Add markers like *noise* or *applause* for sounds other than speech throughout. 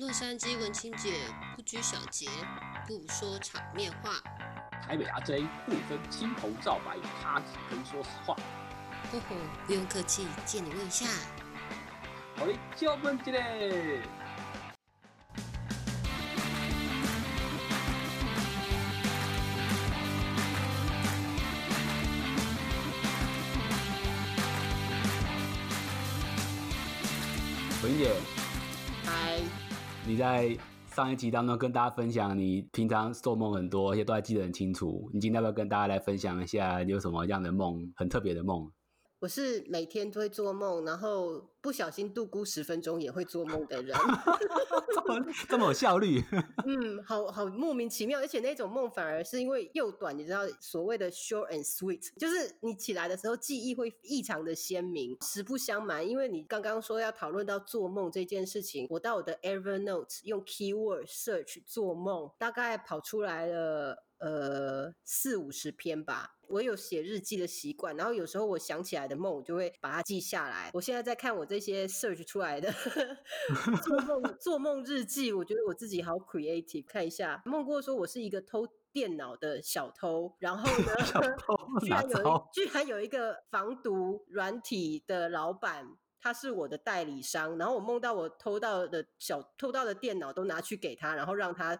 洛杉矶文青姐不拘小节，不说场面话。台北阿 J 不分青红皂白，他只肯说实话。吼吼，不用客气，借你问一下。好嘞，就问这嘞。文姐，嗨，你在上一集当中跟大家分享，你平常做梦很多，而且都还记得很清楚。你今天要不要跟大家来分享一下，你有什么样的梦，很特别的梦？我是每天都会做梦，然后不小心度估十分钟也会做梦的人。这 *laughs* 么这么有效率？*laughs* 嗯，好好莫名其妙，而且那种梦反而是因为又短，你知道所谓的 short and sweet，就是你起来的时候记忆会异常的鲜明。实不相瞒，因为你刚刚说要讨论到做梦这件事情，我到我的 Evernote 用 keyword search 做梦，大概跑出来了。呃，四五十篇吧。我有写日记的习惯，然后有时候我想起来的梦，我就会把它记下来。我现在在看我这些 search 出来的 *laughs* 做梦做梦日记，我觉得我自己好 creative。看一下，梦过说我是一个偷电脑的小偷，然后呢 *laughs* *laughs* 居然有居然有一个防毒软体的老板。他是我的代理商，然后我梦到我偷到的小偷到的电脑都拿去给他，然后让他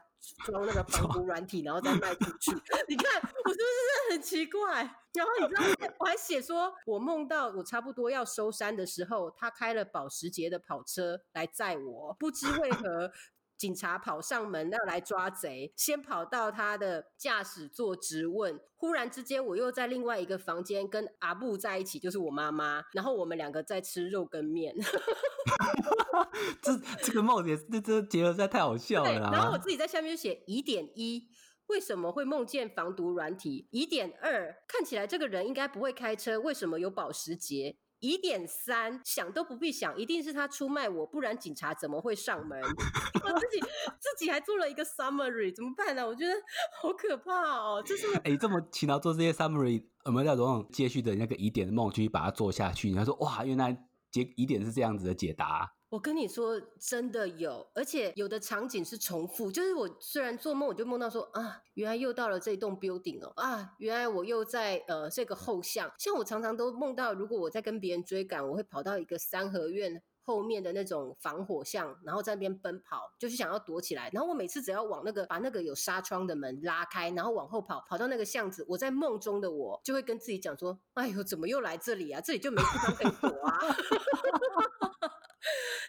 装那个防毒软体，然后再卖出去。*laughs* 你看我是不是很奇怪？然后你知道 *laughs* 我还写说，我梦到我差不多要收山的时候，他开了保时捷的跑车来载我，不知为何。警察跑上门要来抓贼，先跑到他的驾驶座质问。忽然之间，我又在另外一个房间跟阿布在一起，就是我妈妈。然后我们两个在吃肉跟面。*laughs* 这这个梦也这这结合实在太好笑了。然后我自己在下面就写疑点一：为什么会梦见防毒软体？疑点二：看起来这个人应该不会开车，为什么有保时捷？疑点三，想都不必想，一定是他出卖我，不然警察怎么会上门？*laughs* 我自己自己还做了一个 summary，怎么办呢？我觉得好可怕哦！就是哎，这么勤劳做这些 summary，有没有那种接续的那个疑点的梦继续把它做下去？你说哇，原来解疑点是这样子的解答。我跟你说，真的有，而且有的场景是重复。就是我虽然做梦，我就梦到说啊，原来又到了这一栋 building 哦，啊，原来我又在呃这个后巷。像我常常都梦到，如果我在跟别人追赶，我会跑到一个三合院后面的那种防火巷，然后在那边奔跑，就是想要躲起来。然后我每次只要往那个把那个有纱窗的门拉开，然后往后跑，跑到那个巷子，我在梦中的我就会跟自己讲说：哎呦，怎么又来这里啊？这里就没地方可以躲啊！*laughs*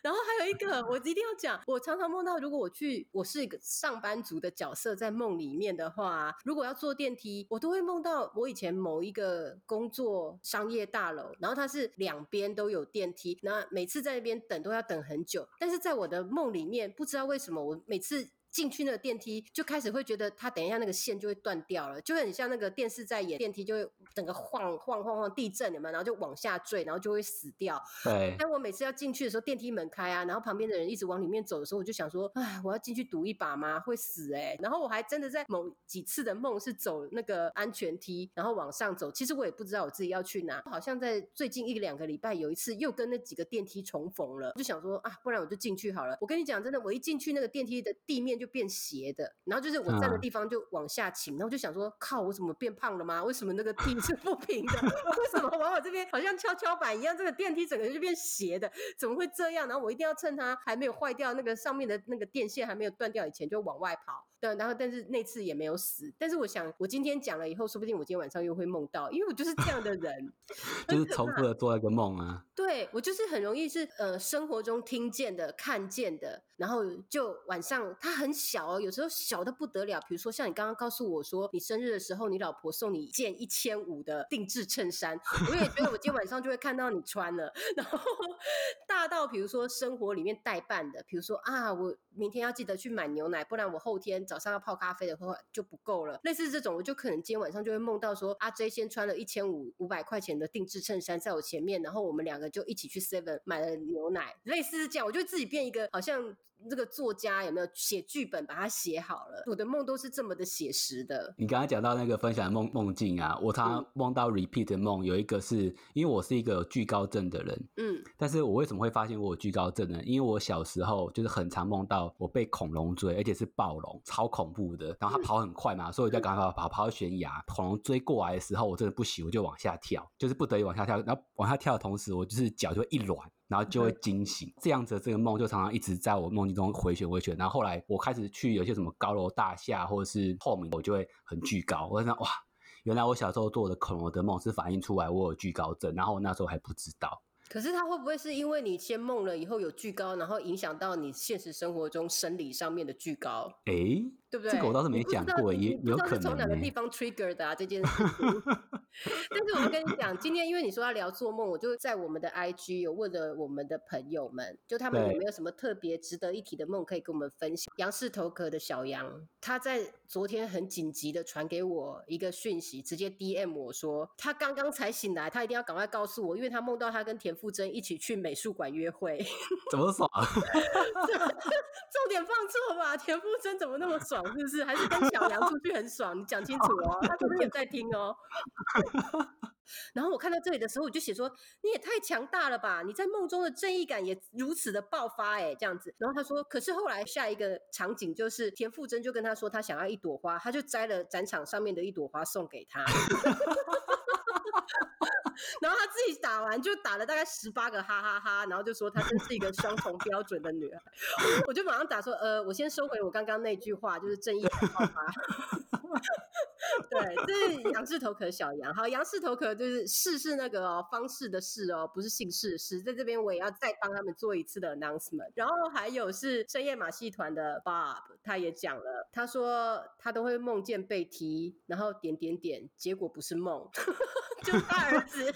然后还有一个，我一定要讲。我常常梦到，如果我去，我是一个上班族的角色，在梦里面的话，如果要坐电梯，我都会梦到我以前某一个工作商业大楼，然后它是两边都有电梯，那每次在那边等都要等很久。但是在我的梦里面，不知道为什么，我每次。进去那个电梯，就开始会觉得它等一下那个线就会断掉了，就很像那个电视在演电梯就会整个晃晃晃晃地震，有没有？然后就往下坠，然后就会死掉。对。但我每次要进去的时候，电梯门开啊，然后旁边的人一直往里面走的时候，我就想说，哎，我要进去赌一把吗？会死哎！然后我还真的在某几次的梦是走那个安全梯，然后往上走。其实我也不知道我自己要去哪，好像在最近一两个礼拜有一次又跟那几个电梯重逢了，我就想说啊，不然我就进去好了。我跟你讲，真的，我一进去那个电梯的地面。就变斜的，然后就是我站的地方就往下倾，然后就想说，靠，我怎么变胖了吗？为什么那个地是不平的？*laughs* 为什么往我这边好像跷跷板一样，这个电梯整个就变斜的？怎么会这样？然后我一定要趁它还没有坏掉，那个上面的那个电线还没有断掉以前，就往外跑。对，然后但是那次也没有死。但是我想，我今天讲了以后，说不定我今天晚上又会梦到，因为我就是这样的人，*laughs* 就是重复的做一个梦啊。对我就是很容易是呃生活中听见的、看见的，然后就晚上它很小哦，有时候小的不得了。比如说像你刚刚告诉我说，你生日的时候，你老婆送你一件一千五的定制衬衫，我也觉得我今天晚上就会看到你穿了。*laughs* 然后大到比如说生活里面代办的，比如说啊，我明天要记得去买牛奶，不然我后天。早上要泡咖啡的话就不够了，类似这种，我就可能今天晚上就会梦到说，阿 J 先穿了一千五五百块钱的定制衬衫在我前面，然后我们两个就一起去 Seven 买了牛奶，类似这样，我就自己变一个好像这个作家有没有写剧本把它写好了？我的梦都是这么的写实的。你刚刚讲到那个分享的梦梦境啊，我常常梦到 repeat 的梦，有一个是因为我是一个有惧高症的人，嗯但是我为什么会发现我有惧高症呢？因为我小时候就是很常梦到我被恐龙追，而且是暴龙，超恐怖的。然后它跑很快嘛，所以我就赶快跑跑跑到悬崖，恐龙追过来的时候，我真的不行，我就往下跳，就是不得已往下跳。然后往下跳的同时，我就是脚就会一软。然后就会惊醒，这样子的这个梦就常常一直在我梦境中回旋回旋。然后后来我开始去有些什么高楼大厦或者是透明，我就会很惧高。我在想哇，原来我小时候做的恐龙的梦是反映出来我有惧高症，然后我那时候还不知道。可是它会不会是因为你先梦了以后有惧高，然后影响到你现实生活中生理上面的惧高，诶，对不对？这个我倒是没讲过也有可能是从哪个欸地方 trigger 的啊这件事情。*laughs* 但是我要跟你讲，今天因为你说要聊做梦，我就在我们的 IG 有问了我们的朋友们，就他们有没有什么特别值得一提的梦可以跟我们分享。杨氏头壳的小杨，他在昨天很紧急的传给我一个讯息，直接 DM 我说他刚刚才醒来，他一定要赶快告诉我，因为他梦到他跟田馥甄一起去美术馆约会。*laughs* 怎么爽？*laughs* 重点放错吧？田馥甄怎么那么爽？是不是？还是跟小杨出去很爽？你讲清楚哦，他昨天有在听哦。*laughs* 然后我看到这里的时候，我就写说：“你也太强大了吧！你在梦中的正义感也如此的爆发哎，这样子。”然后他说：“可是后来下一个场景就是田馥甄就跟他说，他想要一朵花，他就摘了展场上面的一朵花送给他。*laughs* ”然后他自己打完就打了大概十八个哈哈哈然后就说她真是一个 *laughs* 双重标准的女孩。*laughs* 我就马上打说，呃，我先收回我刚刚那句话，就是正义感爆发。*laughs* 对，这是杨氏头壳小杨。好，杨氏头壳就是氏是那个哦，方氏的氏哦，不是姓氏的氏。在这边我也要再帮他们做一次的 announcement。然后还有是深夜马戏团的 Bob，他也讲了，他说他都会梦见被踢，然后点点点，结果不是梦，*laughs* 就是他儿子。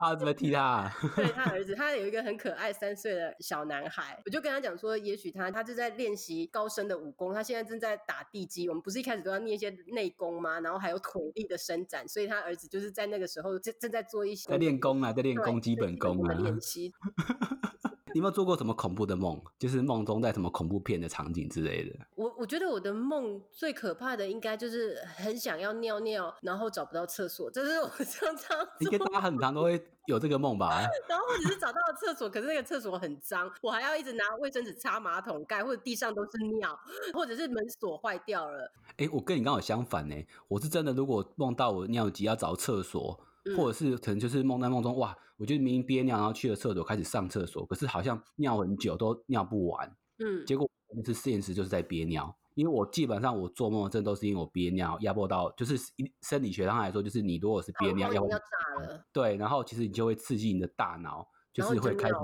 啊，怎么踢他、啊？对他儿子，他有一个很可爱三岁的小男孩，我就跟他讲说，也许他他就在练习高深的武功，他现在正在打地基。我们不是一开始都要念一些内功吗？然后还有腿力的伸展，所以他儿子就是在那个时候正正在做一些在练功啊，在练功基本功的啊。练习。*laughs* 你有没有做过什么恐怖的梦？就是梦中在什么恐怖片的场景之类的？我我觉得我的梦最可怕的应该就是很想要尿尿，然后找不到厕所，这是我 *laughs* 常常做应该大家很常都会有这个梦吧？*laughs* 然后或者是找到了厕所，可是那个厕所很脏，我还要一直拿卫生纸擦马桶盖，或者地上都是尿，或者是门锁坏掉了。哎、我跟你刚好相反呢、我是真的，如果梦到我尿急要找厕所，嗯或者是可能就是梦在梦中，哇，我就明明憋尿，然后去了厕所开始上厕所，可是好像尿很久都尿不完，嗯，结果就是现实就是在憋尿。因为我基本上我做梦真的都是因为我憋尿压迫到，就是一生理学上来说，就是你如果是憋尿压迫要炸了，对，然后其实你就会刺激你的大脑，就是会开始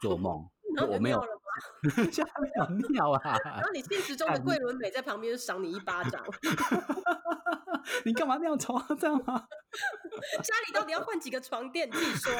做梦。我没有尿 *laughs* 啊！然后你现实中的桂纶镁在旁边赏你一巴掌 *laughs* *laughs* 你干嘛尿床这样吗？家里到底要换几个床垫？你自己说。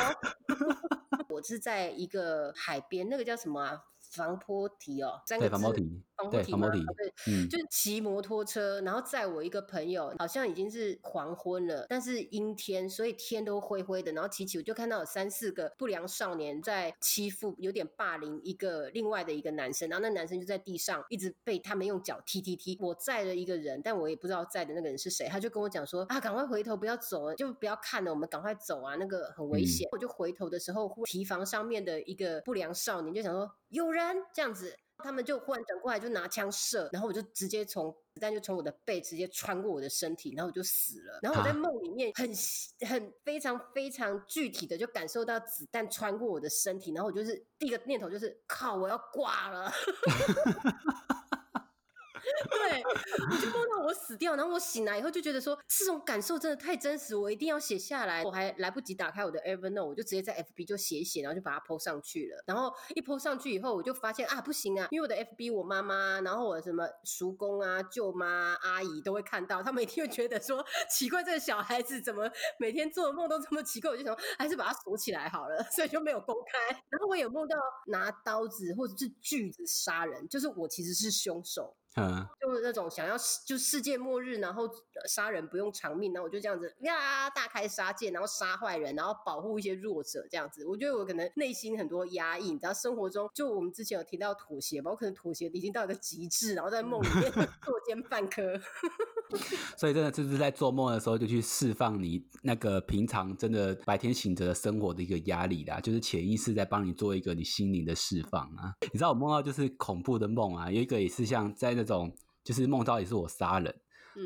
*laughs* 我是在一个海边，那个叫什么啊？防坡堤哦，三个对，防波字防波堤堤吗哦，对，嗯，就是骑摩托车，然后载我一个朋友，好像已经是黄昏了，但是阴天，所以天都灰灰的。然后骑骑，我就看到有三四个不良少年在欺负，有点霸凌一个另外的一个男生，然后那男生就在地上一直被他们用脚踢踢踢。我载了一个人，但我也不知道载的那个人是谁，他就跟我讲说啊，赶快回头，不要走了，就不要看了，我们赶快走啊，那个很危险。我就回头的时候，提防上面的一个不良少年就想说有人这样子。他们就忽然转过来，就拿枪射，然后我就直接从子弹就从我的背直接穿过我的身体，然后我就死了。然后我在啊梦里面很很非常非常具体的就感受到子弹穿过我的身体，然后我就是第一个念头就是靠，我要挂了。*laughs* 对，我就梦到我死掉，然后我醒来以后就觉得说，这种感受真的太真实，我一定要写下来。我还来不及打开我的 Evernote，我就直接在 FB 就写一写，然后就把它 PO 上去了。然后一 PO 上去以后，我就发现啊，不行啊，因为我的 FB 我妈妈，然后我什么叔公啊、舅妈、阿姨都会看到，他们一定会觉得说，奇怪，这个小孩子怎么每天做的梦都这么奇怪？我就想，还是把它锁起来好了，所以就没有公开。然后我有梦到拿刀子或者是锯子杀人，就是我其实是凶手。嗯，就是那种想要就世界末日，然后杀人不用偿命，然后我就这样子呀大开杀戒，然后杀坏人，然后保护一些弱者这样子。我觉得我可能内心很多压抑，你知道，生活中就我们之前有提到妥协吧，我可能妥协已经到一个极致，然后在梦里面 *laughs* 作奸犯科。*laughs* 所以真的就是在做梦的时候，就去释放你那个平常真的白天醒着的生活的一个压力啦，就是潜意识在帮你做一个你心灵的释放啊。你知道我梦到就是恐怖的梦啊，有一个也是像在那种就是梦到也是我杀人，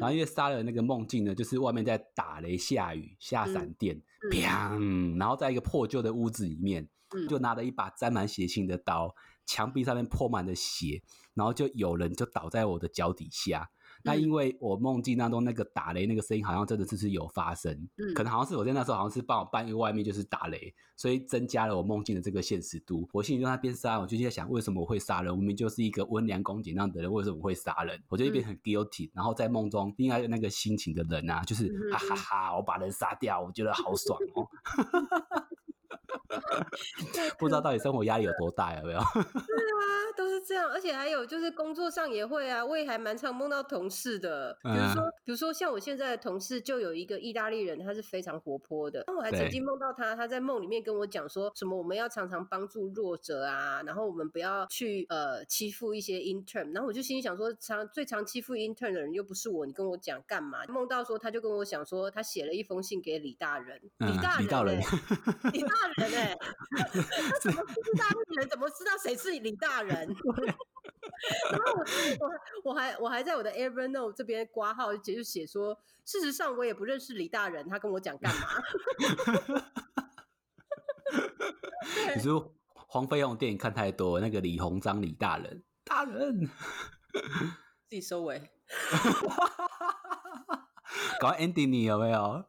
然后因为杀人那个梦境呢，就是外面在打雷下雨下闪电，砰，然后在一个破旧的屋子里面，就拿着一把沾满血腥的刀，墙壁上面泼满了血，然后就有人就倒在我的脚底下。那因为我梦境当中那个打雷那个声音好像真的就是有发生，嗯，可能好像是我在那时候好像是帮我搬一个外面就是打雷，所以增加了我梦境的这个现实度。我心里就在边杀，我就在想为什么我会杀人？我明明就是一个温良恭俭让的人，为什么会杀人？我就一边很 guilty，然后在梦中另外那个心情的人啊，就是哈哈哈，我把人杀掉，我觉得好爽哦。*laughs* *laughs* 不知道到底生活压力有多大，有没有？*laughs* 这样，而且还有就是工作上也会啊，我也还蛮常梦到同事的。比如说，比如说像我现在的同事，就有一个意大利人，他是非常活泼的。那我还曾经梦到他，他在梦里面跟我讲说什么我们要常常帮助弱者啊，然后我们不要去呃欺负一些 intern。然后我就心里想说，常最常欺负 intern 的人又不是我，你跟我讲干嘛？梦到说他就跟我讲说，他写了一封信给李大人，李大人，李大人。*laughs* *laughs* 他，怎么不知道人？怎么知道谁是李大人？*laughs* *laughs* 然后我我我还我还在我的 Evernote 这边挂号，就写说，事实上我也不认识李大人，他跟我讲干嘛？*laughs* 你说黄飞鸿电影看太多，那个李鸿章李大人，大人自己收尾。*laughs* 搞 ending 你有没有？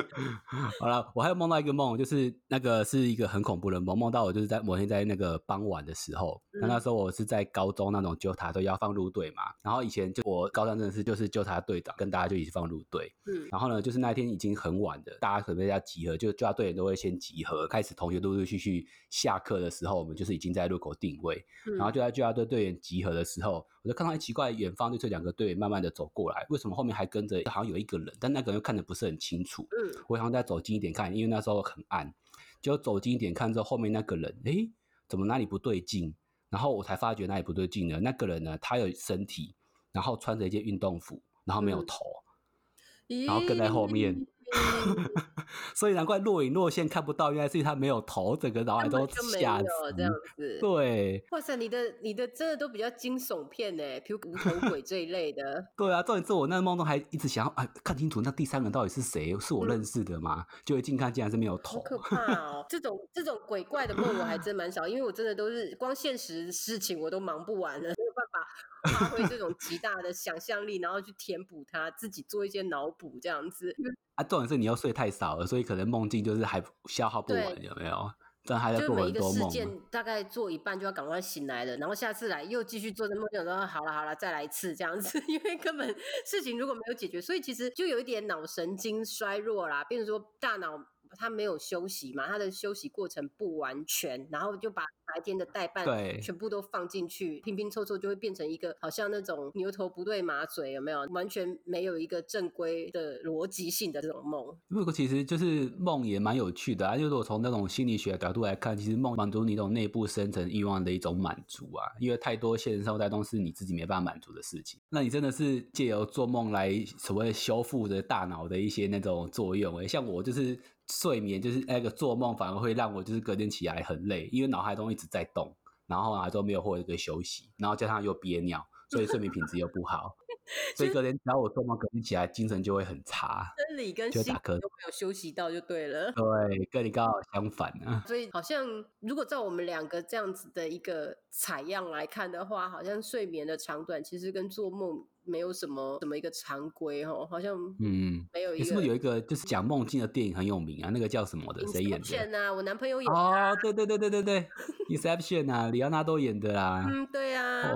*laughs* 好了，我还有梦到一个梦，就是那个是一个很恐怖的梦，梦到我就是在某天在那个傍晚的时候，那那时候我是在高中那种纠察队要放入队嘛，然后以前就我高三真的是就是纠察队长，跟大家就一起放入队，嗯，然后呢就是那天已经很晚的，大家准备要集合，就纠察队员都会先集合，开始同学陆陆续续下课的时候，我们就是已经在路口定位，然后就在纠察队队员集合的时候，我就看到奇怪，远方就这两个队员慢慢的走过来，为什么后面还跟着好像有一个人？但那个人又看的不是很清楚，嗯，我想再走近一点看，因为那时候很暗，就走近一点看之后，后面那个人，诶，怎么哪里不对劲？然后我才发觉哪里不对劲呢？那个人呢，他有身体，然后穿着一件运动服，然后没有头，然后跟在后面。*laughs* 所以难怪若隐若现看不到，原来是他没有头，整个脑海都吓死。这样子，对。哇塞，你的你的真的都比较惊悚片呢，比如无头鬼这一类的。*laughs* 对啊，重点是我那梦中还一直想要啊，看清楚那第三个人到底是谁，是我认识的吗？就一近看竟然是没有头，好可怕 *laughs* 哦！这种这种鬼怪的梦我还真蛮少，因为我真的都是光现实事情我都忙不完了。发挥这种极大的想象力，然后去填补它，自己做一些脑补这样子。啊，重点是你又睡太少了，所以可能梦境就是还消耗不完，有没有？但还在做很多梦。大概做一半就要赶快醒来了，然后下次来又继续做这梦，就说好了好了，再来一次这样子。*laughs* 因为根本事情如果没有解决，所以其实就有一点脑神经衰弱啦，比如说大脑它没有休息嘛，他的休息过程不完全，然后就把。白天的代办全部都放进去，拼拼凑凑就会变成一个好像那种牛头不对马嘴，有没有？完全没有一个正规的逻辑性的这种梦。不过其实就是梦也蛮有趣的啊，就是我从那种心理学角度来看，其实梦满足你一种内部深层欲望的一种满足啊，因为太多现实生活当中是你自己没办法满足的事情，那你真的是借由做梦来所谓修复的大脑的一些那种作用。哎，像我就是睡眠，就是那个做梦反而会让我就是隔天起来很累，因为脑海中一直。在动，然后啊都没有获得一个休息，然后加上又憋尿，所以睡眠品质又不好，*laughs* 所以隔天只要我做梦，隔天起来精神就会很差，生理跟心都没有休息到就对了。对，跟你刚好相反啊。所以好像如果照我们两个这样子的一个采样来看的话，好像睡眠的长短其实跟做梦。没有什么什么一个常规哦，好像嗯没有一个。是不是有一个就是讲梦境的电影很有名啊？那个叫什么的？谁演的？啊，我男朋友演的。哦，对对对对对对，Inception 啊，里奥纳多演的啦。嗯，对啊，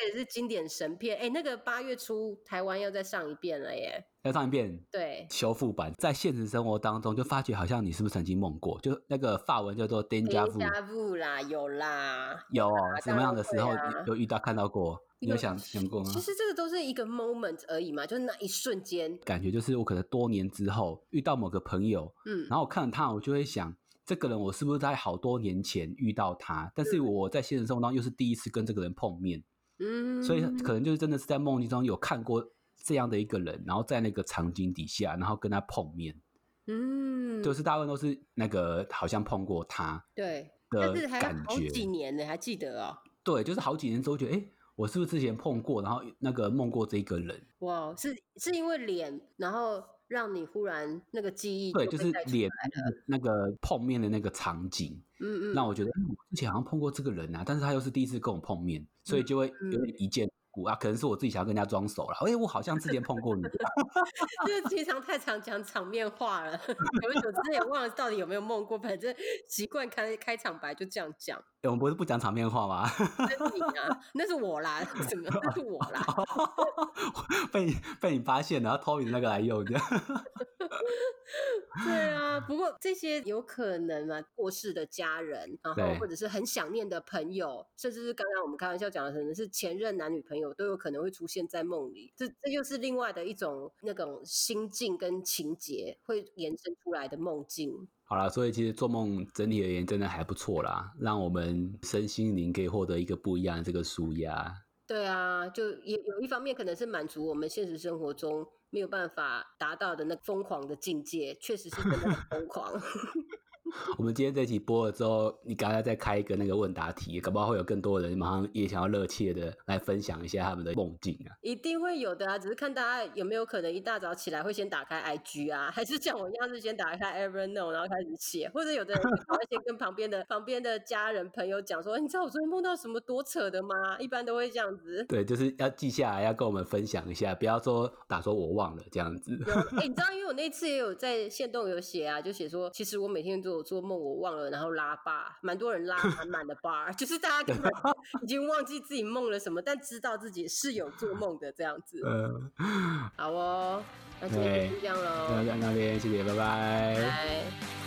这也是经典神片。哎，那个八月初台湾要再上一遍了耶！要上一遍？对，修复版。在现实生活当中，就发觉好像你是不是曾经梦过？就那个法文叫做 Deja vu 啦，有啦，有什么样的时候有遇到看到过？你有想想过吗？其实这个都是一个 moment 而已嘛，就是那一瞬间。感觉就是我可能多年之后遇到某个朋友，嗯，然后我看到他，我就会想，这个人我是不是在好多年前遇到他？但是我在现实生活当中又是第一次跟这个人碰面，嗯，所以可能就是真的是在梦境中有看过这样的一个人，然后在那个场景底下，然后跟他碰面，嗯，就是大部分都是那个好像碰过他对，的但是还要好。几年呢，还记得哦。对，就是好几年之后觉得，哎，我是不是之前碰过，然后那个梦过这一个人？哇，是是因为脸，然后让你忽然那个记忆对，就就是脸那个碰面的那个场景，嗯嗯，让我觉得，哎我之前好像碰过这个人啊，但是他又是第一次跟我碰面，所以就会嗯有点一见故啊，可能是我自己想要跟人家装熟了。哎，我好像之前碰过你，*laughs* 就是经常太常讲场面话了，*laughs* 久而久之也忘了到底有没有梦过，反正习惯开开场白就这样讲。哎我们不是不讲场面话吗？那是你啊，那是我啦，怎么那是我啦？*laughs* 被你被你发现了，然后偷你那个来用，这样。*laughs* 对啊，不过这些有可能啊，过世的家人，然后或者是很想念的朋友，甚至是刚刚我们开玩笑讲的，可能是前任男女朋友，都有可能会出现在梦里。这这又是另外的一种那种心境跟情节会延伸出来的梦境。好啦，所以其实做梦整体而言真的还不错啦，让我们身心灵可以获得一个不一样的这个舒压。对啊，就也有一方面可能是满足我们现实生活中没有办法达到的那个疯狂的境界，确实是真的很疯狂。*laughs* 我们今天这集播了之后，你刚才再开一个那个问答题，搞不好会有更多人马上也想要热切的来分享一下他们的梦境啊。一定会有的啊，只是看大家有没有可能一大早起来会先打开 IG 啊，还是像我一样是先打开 Evernote 然后开始写，或者有的人会先跟旁边的旁边的家人朋友讲说，你知道我昨天梦到什么多扯的吗？一般都会这样子。对，就是要记下来，要跟我们分享一下，不要说打说我忘了这样子。有，哎、你知道，因为我那次也有在线动有写啊，就写说，其实我每天都有做梦，我忘了，然后拉 bar，蛮多人拉 *laughs* 满满的 bar，就是大家根本已经忘记自己梦了什么，但知道自己是有做梦的这样子。嗯，好哦，那今天就这样喽，那在那边，谢谢，拜拜。拜。